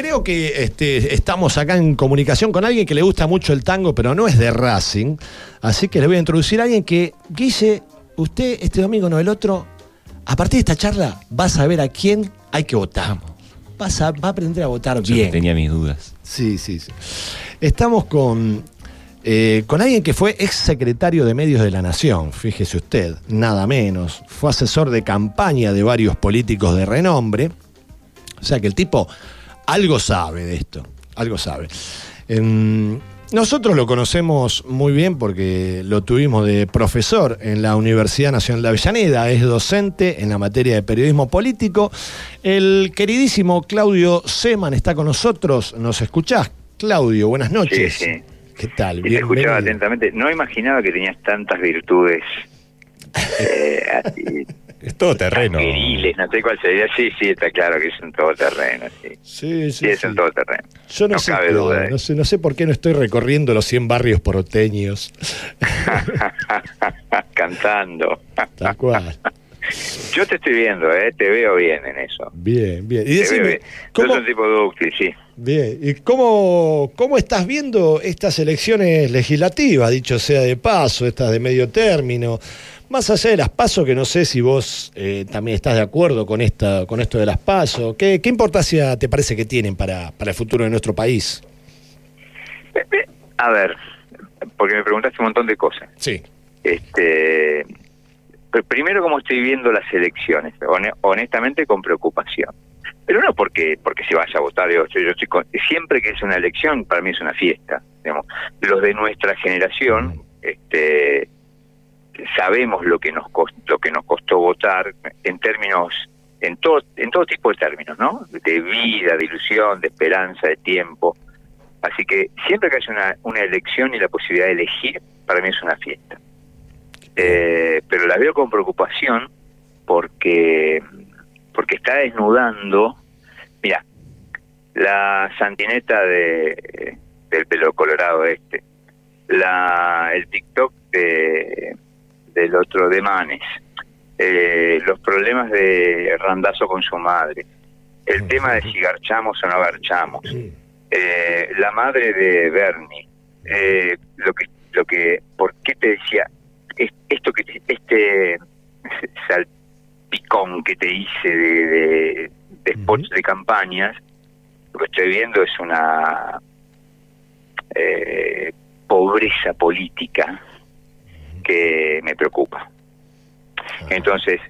creo que este, estamos acá en comunicación con alguien que le gusta mucho el tango, pero no es de Racing. Así que le voy a introducir a alguien que, Guille, usted este domingo, no el otro, a partir de esta charla vas a ver a quién hay que votar. Vas a, va a aprender a votar Yo bien. tenía mis dudas. Sí, sí, sí. Estamos con, eh, con alguien que fue ex secretario de Medios de la Nación, fíjese usted, nada menos. Fue asesor de campaña de varios políticos de renombre. O sea que el tipo algo sabe de esto, algo sabe. Em, nosotros lo conocemos muy bien porque lo tuvimos de profesor en la Universidad Nacional de Avellaneda, es docente en la materia de periodismo político. El queridísimo Claudio Seman está con nosotros, ¿nos escuchás? Claudio, buenas noches. Sí, sí. ¿Qué tal? Y te escuchaba atentamente. No imaginaba que tenías tantas virtudes. eh, así, Es todo terreno. no sé cuál sería. Sí, sí, está claro que es un todoterreno. Sí, Sí, sí, sí, es sí. un todoterreno. Yo no, no sé, cabe duda no sé, no sé por qué no estoy recorriendo los 100 barrios porteños. Cantando. Tal cual. Yo te estoy viendo, ¿eh? te veo bien en eso. Bien, bien. Y decime, bien. ¿cómo, Sos un tipo dúctil, sí. bien, ¿y cómo, cómo estás viendo estas elecciones legislativas, dicho sea de paso, estas de medio término? Más allá de las pasos, que no sé si vos eh, también estás de acuerdo con esta, con esto de las pasos, ¿qué, qué importancia te parece que tienen para, para el futuro de nuestro país? A ver, porque me preguntaste un montón de cosas. Sí. Este, pr- primero cómo estoy viendo las elecciones, hone- honestamente con preocupación. Pero no porque porque se vaya a votar, digo, yo, yo estoy con- siempre que es una elección para mí es una fiesta. digamos. Los de nuestra generación, este, sabemos lo que nos costó, lo que nos costó votar en términos en todo en todo tipo de términos, ¿no? De vida, de ilusión, de esperanza, de tiempo. Así que siempre que haya una, elección y la posibilidad de elegir, para mí es una fiesta. Eh, pero la veo con preocupación porque porque está desnudando, mira, la santineta de del pelo colorado este, la el TikTok de del otro de Manes, eh, los problemas de Randazo con su madre, el tema de si garchamos o no garchamos, eh, la madre de Bernie, eh, lo que lo que por qué te decía es- esto que te- este salpicón que te hice de, de, de spots de campañas lo que estoy viendo es una eh, pobreza política que me preocupa. Entonces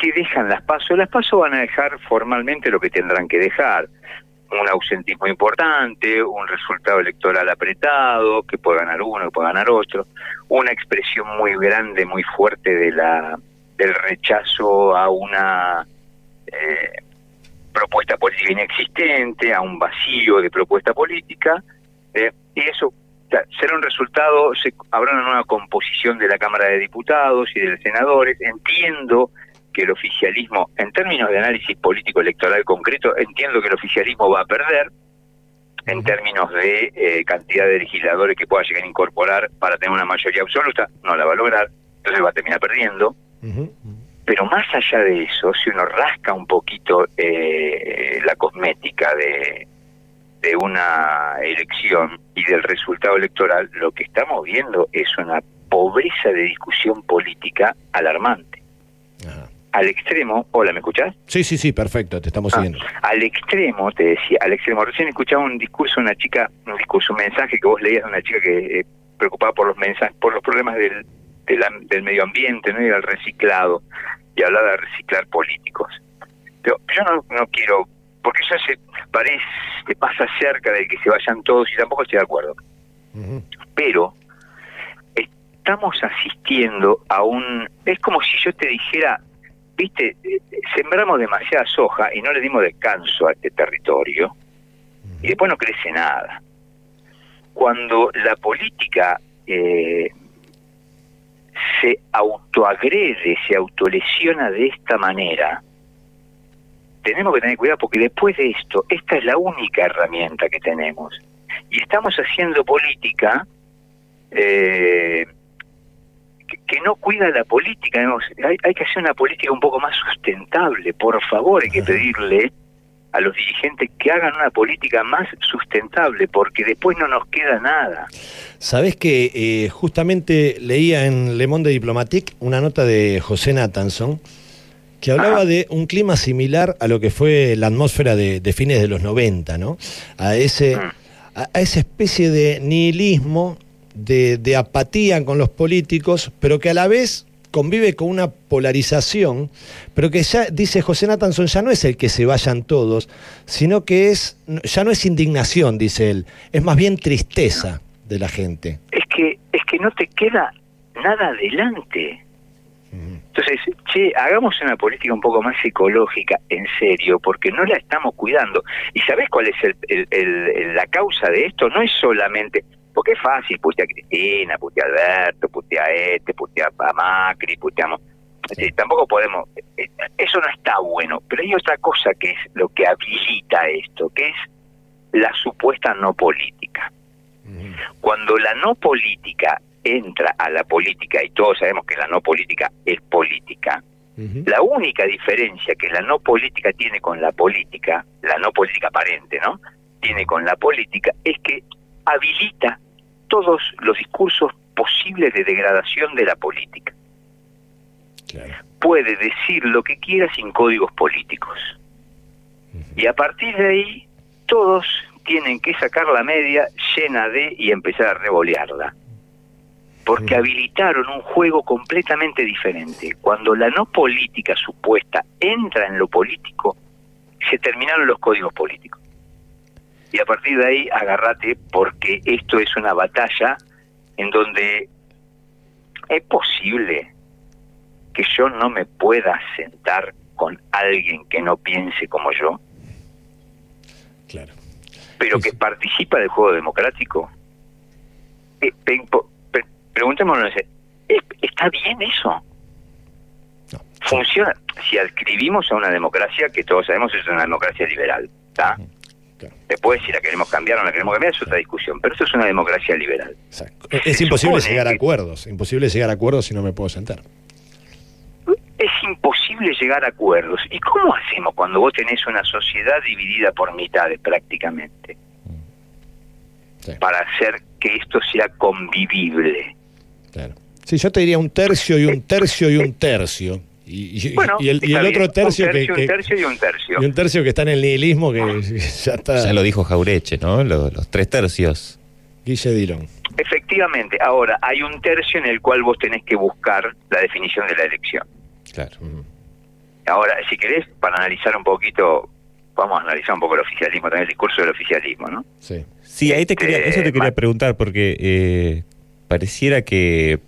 ¿qué dejan las pasos? las pasos van a dejar formalmente lo que tendrán que dejar. Un ausentismo importante, un resultado electoral apretado, que puede ganar uno, que puede ganar otro, una expresión muy grande, muy fuerte de la del rechazo a una eh, propuesta política inexistente, a un vacío de propuesta política, eh, y eso será un resultado, se, habrá una nueva composición de la Cámara de Diputados y de los senadores, entiendo que el oficialismo, en términos de análisis político electoral concreto, entiendo que el oficialismo va a perder en términos de eh, cantidad de legisladores que pueda llegar a incorporar para tener una mayoría absoluta, no la va a lograr, entonces va a terminar perdiendo. Pero más allá de eso, si uno rasca un poquito eh, la cosmética de, de una elección y del resultado electoral, lo que estamos viendo es una pobreza de discusión política alarmante. Ajá. Al extremo, hola, ¿me escuchás? Sí, sí, sí, perfecto, te estamos Ah, siguiendo. al extremo, te decía, al extremo. Recién escuchaba un discurso de una chica, un discurso, un mensaje que vos leías de una chica que eh, preocupada por los mensajes, por los problemas del, del, del medio ambiente, ¿no? Y del reciclado, y hablaba de reciclar políticos. Pero yo no, no quiero, porque ya se parece, pasa cerca de que se vayan todos y tampoco estoy de acuerdo. Pero estamos asistiendo a un... Es como si yo te dijera, viste, sembramos demasiada soja y no le dimos descanso a este territorio y después no crece nada. Cuando la política eh, se autoagrede, se autolesiona de esta manera, tenemos que tener cuidado porque después de esto, esta es la única herramienta que tenemos. Y estamos haciendo política eh, que, que no cuida la política. hay, hay que hacer una política un poco más sustentable, por favor, hay que pedirle a los dirigentes que hagan una política más sustentable, porque después no nos queda nada. Sabés que eh, justamente leía en Le Monde Diplomatique una nota de José Nathanson que hablaba de un clima similar a lo que fue la atmósfera de, fines de los 90, ¿no? A, ese, mm. a, esa especie de nihilismo, de, de apatía con los políticos, pero que a la vez convive con una polarización, pero que ya, dice José Natanson, ya no es el que se vayan todos, sino que es, ya no es indignación, dice él, es más bien tristeza de la gente. Es que, es que no te queda nada adelante. Entonces, che, hagamos una política un poco más psicológica, en serio, porque no la estamos cuidando. ¿Y sabés cuál es el, la causa de esto? No es solamente, porque es fácil, putear a Cristina, putear a Alberto, putear a este, putear a Macri, puteamos. tampoco podemos, eh, eso no está bueno, pero hay otra cosa que es lo que habilita esto, que es la supuesta no política. Cuando la no política entra a la política, y todos sabemos que la no política es política, la única diferencia que la no política tiene con la política, la no política aparente, ¿no? Tiene con la política, es que habilita todos los discursos posibles de degradación de la política. Puede decir lo que quiera sin códigos políticos. Y a partir de ahí, todos tienen que sacar la media llena de y empezar a revolearla. Porque habilitaron un juego completamente diferente. Cuando la no política supuesta entra en lo político, se terminaron los códigos políticos y a partir de ahí agárrate porque esto es una batalla en donde es posible que yo no me pueda sentar con alguien que no piense como yo. Claro. Pero que participa del juego democrático. Preguntémonos, ¿está bien eso? Funciona. Si adscribimos a una democracia que todos sabemos es una democracia liberal, ¿está? Después, si la queremos cambiar o no la queremos cambiar, es otra discusión. Pero eso es una democracia liberal. Es, imposible llegar a acuerdos. Imposible llegar a acuerdos si no me puedo sentar. Es imposible llegar a acuerdos. ¿Y cómo hacemos cuando vos tenés una sociedad dividida por mitades prácticamente? Para hacer que esto sea convivible. Claro. Sí, yo te diría un tercio y un tercio y un tercio. Y, el, otro tercio que, Un tercio y un tercio. Y un tercio que está en el nihilismo que ya está. Ya lo dijo Jaureche, ¿no? Los, tres tercios. Guille Dillon. Efectivamente. Ahora, hay un tercio en el cual vos tenés que buscar la definición de la elección. Claro. Ahora, si querés, para analizar un poquito, vamos a analizar un poco el oficialismo, también el discurso del oficialismo, ¿no? Sí. Sí, ahí te quería, eso te quería este, preguntar, porque eh, pareciera que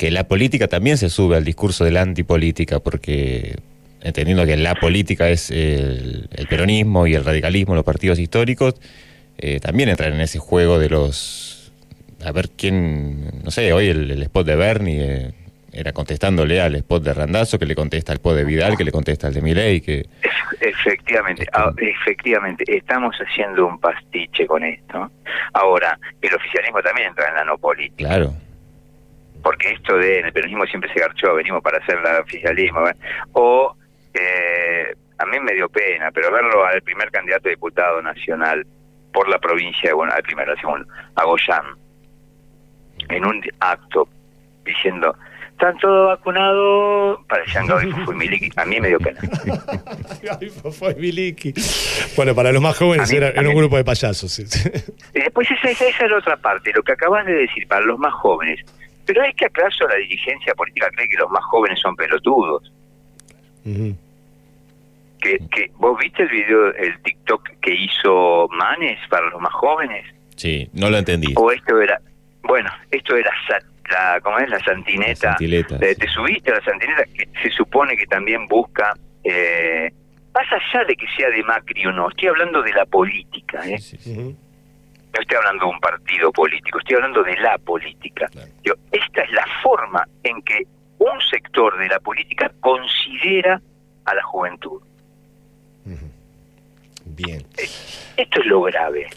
que la política también se sube al discurso de la antipolítica, porque entendiendo que la política es el, peronismo y el radicalismo, los partidos históricos, eh, también entran en ese juego de los... A ver quién, no sé, hoy el, spot de Bernie eh, era contestándole al spot de Randazo, que le contesta al spot de Vidal, que le contesta al de Milei, que... Efectivamente, ah, efectivamente, estamos haciendo un pastiche con esto. Ahora, el oficialismo también entra en la no política. Claro porque esto de en el peronismo siempre se garchó, venimos para hacer el oficialismo, o eh, a mí me dio pena, pero verlo al primer candidato a diputado nacional por la provincia de bueno, al primero, segundo, a Goyán, en un acto diciendo están todos vacunados, parecían Gaby Fue Miliki. A mí me dio pena. Fue Miliki. Bueno, para los más jóvenes era, un grupo de payasos. Y después esa, esa, esa es la otra parte, lo que acabas de decir, para los más jóvenes. Pero es que acaso la dirigencia política cree que los más jóvenes son pelotudos. que, que, ¿Vos viste el video, el TikTok que hizo Manes para los más jóvenes? Sí, no lo entendí. O esto era, bueno, esto era la, ¿cómo es? La santineta. Te subiste a la santineta, que se supone que también busca, eh, más allá de que sea de Macri o no, estoy hablando de la política, ¿eh? no estoy hablando de un partido político, estoy hablando de la política. esta es la forma en que un sector de la política considera a la juventud. Bien. Eh, esto es lo grave.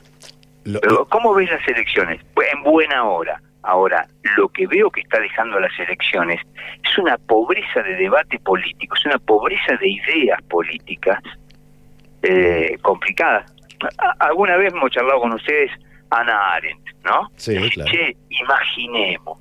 Pero, ¿Cómo ves las elecciones? Pues en buena hora. Ahora, lo que veo que está dejando las elecciones es una pobreza de debate político, es una pobreza de ideas políticas eh, complicada. A- Alguna vez hemos charlado con ustedes Ana Arendt, ¿no? Sí, claro. Che, imaginemos.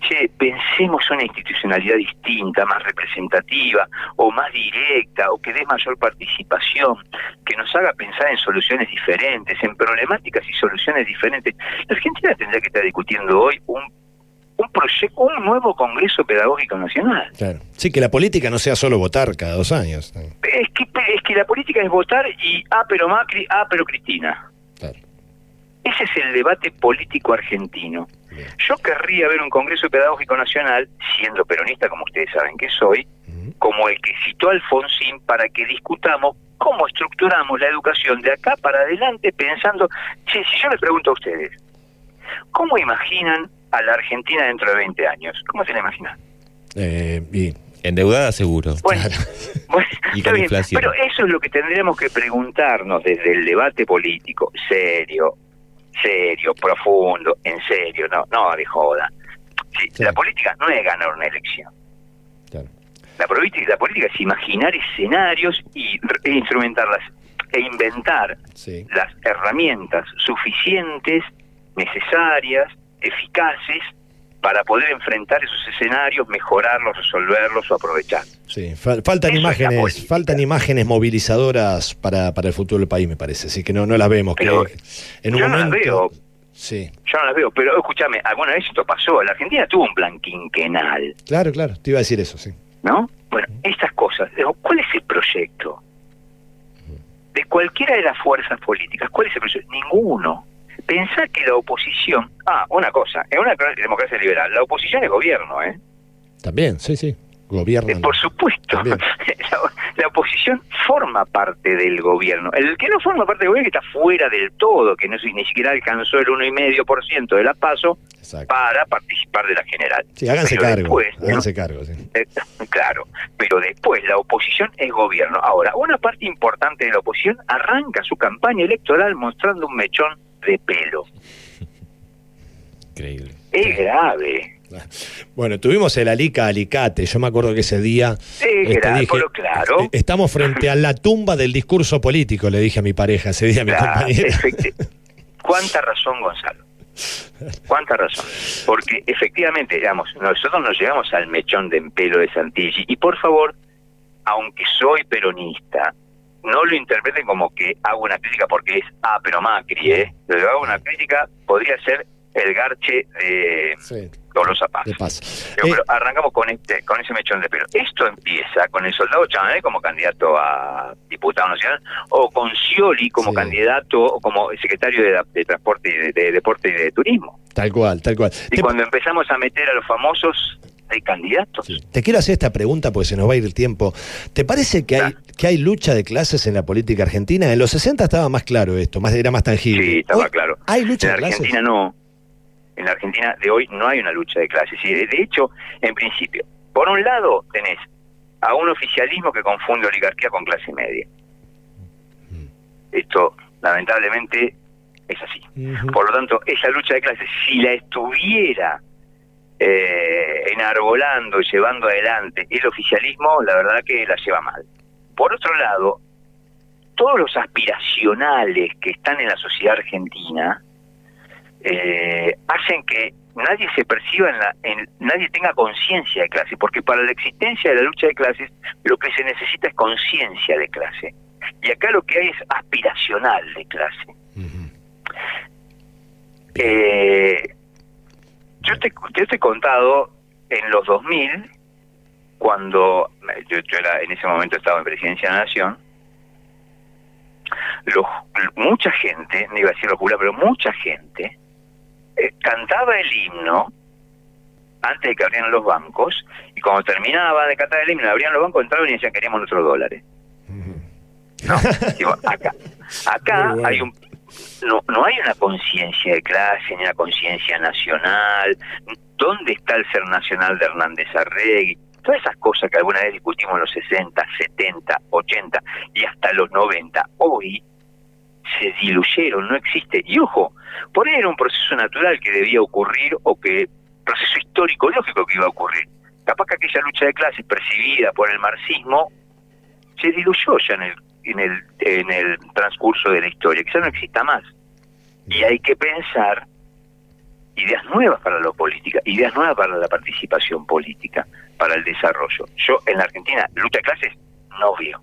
Che, pensemos una institucionalidad distinta, más representativa o más directa o que dé mayor participación, que nos haga pensar en soluciones diferentes, en problemáticas y soluciones diferentes. La Argentina tendría que estar discutiendo hoy un, un proyecto, un nuevo Congreso Pedagógico Nacional. Claro. Sí, que la política no sea solo votar cada dos años. Es que, es que la política es votar y, ah, pero Macri, ah, pero Cristina. Claro. Ese es el debate político argentino. Bien. Yo querría ver un Congreso Pedagógico Nacional, siendo peronista como ustedes saben que soy, como el que citó Alfonsín para que discutamos cómo estructuramos la educación de acá para adelante pensando, che, si yo les pregunto a ustedes, ¿cómo imaginan a la Argentina dentro de 20 años? ¿Cómo se la imaginan? Eh, y- Endeudada seguro. Bueno, bueno, Y está con bien, inflación. pero eso es lo que tendríamos que preguntarnos desde el debate político, serio, serio, profundo, en serio, no, no de joda. Sí, Sí. La política no es ganar una elección. claro. La política, la política es imaginar escenarios y e instrumentarlas e inventar Sí. las herramientas suficientes, necesarias, eficaces para poder enfrentar esos escenarios, mejorarlos, resolverlos o aprovechar. Sí, fal- faltan Eso imágenes, faltan imágenes movilizadoras para, para el futuro del país, me parece. Así que no, no las vemos. que Pero en un yo no las momento, veo. Sí, Yo no las veo, pero escúchame, alguna vez esto pasó. La Argentina tuvo un plan quinquenal, claro, claro. Te iba a decir eso, sí. ¿no? Bueno, estas cosas. ¿Cuál es el proyecto? De cualquiera de las fuerzas políticas, ¿cuál es el proyecto? Ninguno. Pensar que la oposición. Ah, una cosa, en una democracia liberal, la oposición es gobierno, ¿eh? También, sí, sí. Eh, Gobiernan. por supuesto. La, la oposición forma parte del gobierno. El que no forma parte del gobierno, que está fuera del todo, que no ni siquiera alcanzó el 1,5% de la PASO Exacto. para participar de la general. Sí, háganse Pero cargo. después, ¿no? háganse cargo, sí. Eh, claro, pero después la oposición es gobierno. Ahora, una parte importante de la oposición arranca su campaña electoral mostrando un mechón de pelo. Increíble. Es grave. Bueno, tuvimos el Alica Alicate. Yo me acuerdo que ese día. Es este, grave, dije, pero claro. "Eh, Estamos frente a la tumba del discurso político, le dije a mi pareja ese día, a mi Claro, compañera. ¿Cuánta razón, Gonzalo? ¿Cuánta razón? Porque efectivamente, digamos, nosotros nos llegamos al mechón de pelo de Santilli y por favor, aunque soy peronista, no lo interpreten como que hago una crítica porque es, ah, pero Macri, ¿eh? Lo que hago una crítica podría ser el garche de Sí, Tolosa Paz. de paz. Pero, Eh, pero arrancamos con este, con ese mechón de pelo. Esto empieza con el soldado Chabanel como candidato a diputado nacional, o con Scioli como Sí. candidato, o como secretario de, de Transporte y de, de Deporte y de Turismo. tal cual, tal cual. Y Te- cuando empezamos a meter a los famosos de candidatos. Sí. Te quiero hacer esta pregunta porque se nos va a ir el tiempo. ¿Te parece que hay, que hay lucha de clases en la política argentina? En los 60 estaba más claro esto, más, era más tangible. Sí, estaba Hoy, claro. ¿Hay En lucha la de clases? Argentina no. En la Argentina de hoy no hay una lucha de clases. Y de, hecho, en principio, por un lado tenés a un oficialismo que confunde oligarquía con clase media. Esto, lamentablemente, es así. Por lo tanto, esa lucha de clases, si la estuviera eh, enarbolando y llevando adelante el oficialismo, la verdad que la lleva mal. Por otro lado, todos los aspiracionales que están en la sociedad argentina eh, hacen que nadie se perciba en la, en, nadie tenga conciencia de clase, porque para la existencia de la lucha de clases lo que se necesita es conciencia de clase. Y acá lo que hay es aspiracional de clase. Eh, yo te, yo te he contado en los 2000, cuando yo, yo era, en ese momento estaba en Presidencia de la Nación, los, mucha gente, no iba a decir los pero mucha gente eh, cantaba el himno antes de que abrieran los bancos y cuando terminaba de cantar el himno, abrían los bancos, entraban y decían queríamos nuestros dólares. Ujú. No, digo, acá, acá bueno. hay un no, no hay una conciencia de clase ni una conciencia nacional. ¿Dónde está el ser nacional de Hernández Arregui? Todas esas cosas que alguna vez discutimos en los 60, 70, 80 y hasta los 90, hoy se diluyeron, no existe. Y ojo, por ahí era un proceso natural que debía ocurrir o que proceso histórico lógico que iba a ocurrir. Capaz que aquella lucha de clases percibida por el marxismo se diluyó ya en el en el, en el transcurso de la historia, quizá no exista más. Y hay que pensar ideas nuevas para la política, ideas nuevas para la participación política, para el desarrollo. Yo en la Argentina, lucha de clases, no veo.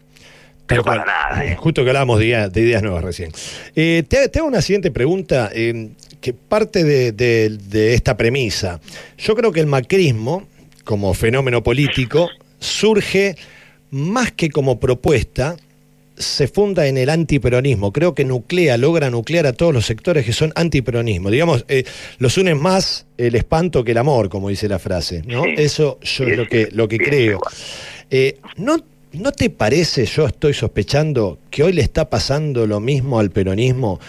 Pero para nada. ¿eh? Justo que hablábamos de, ideas nuevas recién. Eh, te, hago una siguiente pregunta eh, que parte de, de, esta premisa. Yo creo que el macrismo, como fenómeno político, surge más que como propuesta, se funda en el antiperonismo. Creo que nuclea, logra nuclear a todos los sectores que son antiperonismo. Digamos, eh, los unen más el espanto que el amor, como dice la frase. ¿no? Eso yo es lo que, lo que creo. Eh, ¿no, ¿No te parece, yo estoy sospechando, que hoy le está pasando lo mismo al peronismo,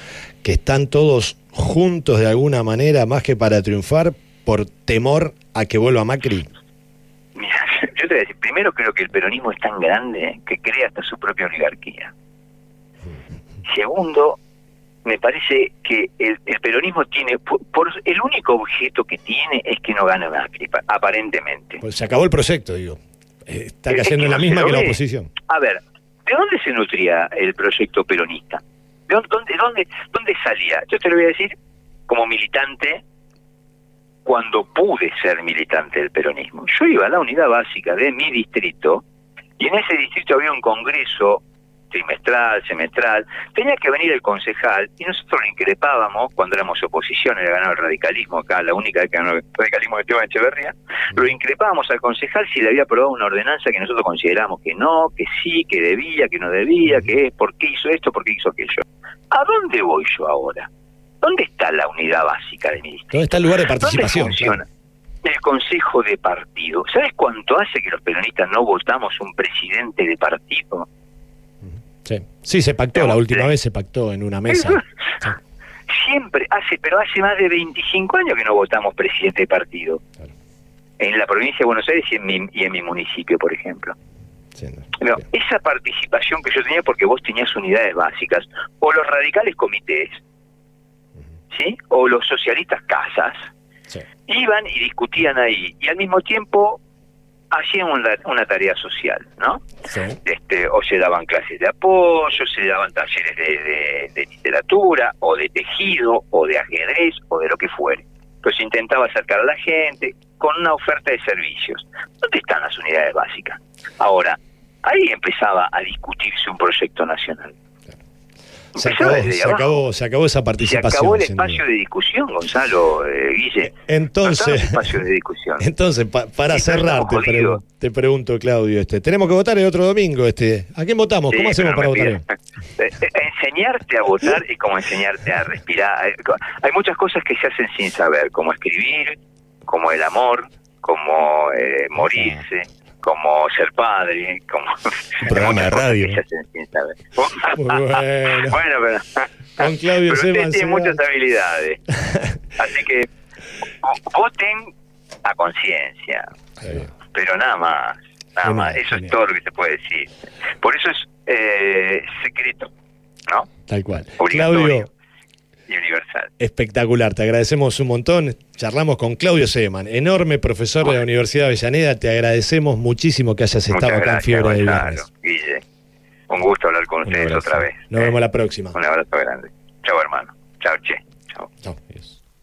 que están todos juntos de alguna manera, más que para triunfar, por temor a que vuelva Macri? yo te voy a decir, primero creo que el peronismo es tan grande que crea hasta su propia oligarquía. Segundo, me parece que el, peronismo tiene, por, el único objeto que tiene es que no gane Macri, aparentemente. Pues se acabó el proyecto, digo. Eh, está cayendo en la misma que la oposición. A ver, ¿de dónde se nutría el proyecto peronista? ¿De dónde, dónde, dónde salía? Yo te lo voy a decir como militante cuando pude ser militante del peronismo. Yo iba a la unidad básica de mi distrito y en ese distrito había un congreso trimestral, semestral, tenía que venir el concejal y nosotros lo increpábamos cuando éramos oposición, era ganado el radicalismo acá, la única vez que ganó el radicalismo de Esteban Echeverría, lo increpábamos al concejal si le había aprobado una ordenanza que nosotros consideramos que no, que sí, que debía, que no debía, que es, por qué hizo esto, por qué hizo aquello. ¿A dónde voy yo ahora? ¿Dónde está la unidad básica de ministerio? ¿Dónde está el lugar de participación? El Consejo de Partido. ¿Sabes cuánto hace que los peronistas no votamos un presidente de partido? Sí, sí se pactó, la última vez se pactó en una mesa. Siempre, hace, pero hace más de 25 años que no votamos presidente de partido. En la provincia de Buenos Aires y en mi, y en mi municipio, por ejemplo. esa participación que yo tenía porque vos tenías unidades básicas, o los radicales comités, ¿sí? O los socialistas casas. Iban y discutían ahí y al mismo tiempo hacían una, tarea social, ¿no? Este, o se daban clases de apoyo, se daban talleres de, literatura, o de tejido, o de ajedrez, o de lo que fuere. Pues intentaba acercar a la gente con una oferta de servicios. ¿Dónde están las unidades básicas? Ahora, ahí empezaba a discutirse un proyecto nacional. Se acabó, se, acabó, esa participación. Se acabó el espacio de discusión, Gonzalo, eh, Guille. Entonces, espacio de discusión. entonces para cerrar, te, pregunto, Claudio, este, tenemos que votar el otro domingo. Este, ¿A quién votamos? ¿Cómo hacemos para votar? Eh, eh, enseñarte a votar es como enseñarte a respirar. Hay muchas cosas que se hacen sin saber, como escribir, como el amor, como morirse como ser padre, como un programa de radio. bueno. bueno, pero, con Claudio pero usted tiene muchas habilidades. Así que voten a conciencia, pero nada más, nada más. Eso es todo lo que se puede decir. Por eso es eh, secreto, ¿no? Tal cual. Claudio, y universal. Espectacular, te agradecemos un montón. Charlamos con Claudio Seman, enorme profesor de la Universidad de Avellaneda. Te agradecemos muchísimo que hayas estado acá en Fiebre de Viernes. Guille. Un gusto hablar con ustedes otra vez. Nos vemos la próxima. Un abrazo grande. Chao, hermano. Chao, che. Chao. Chao.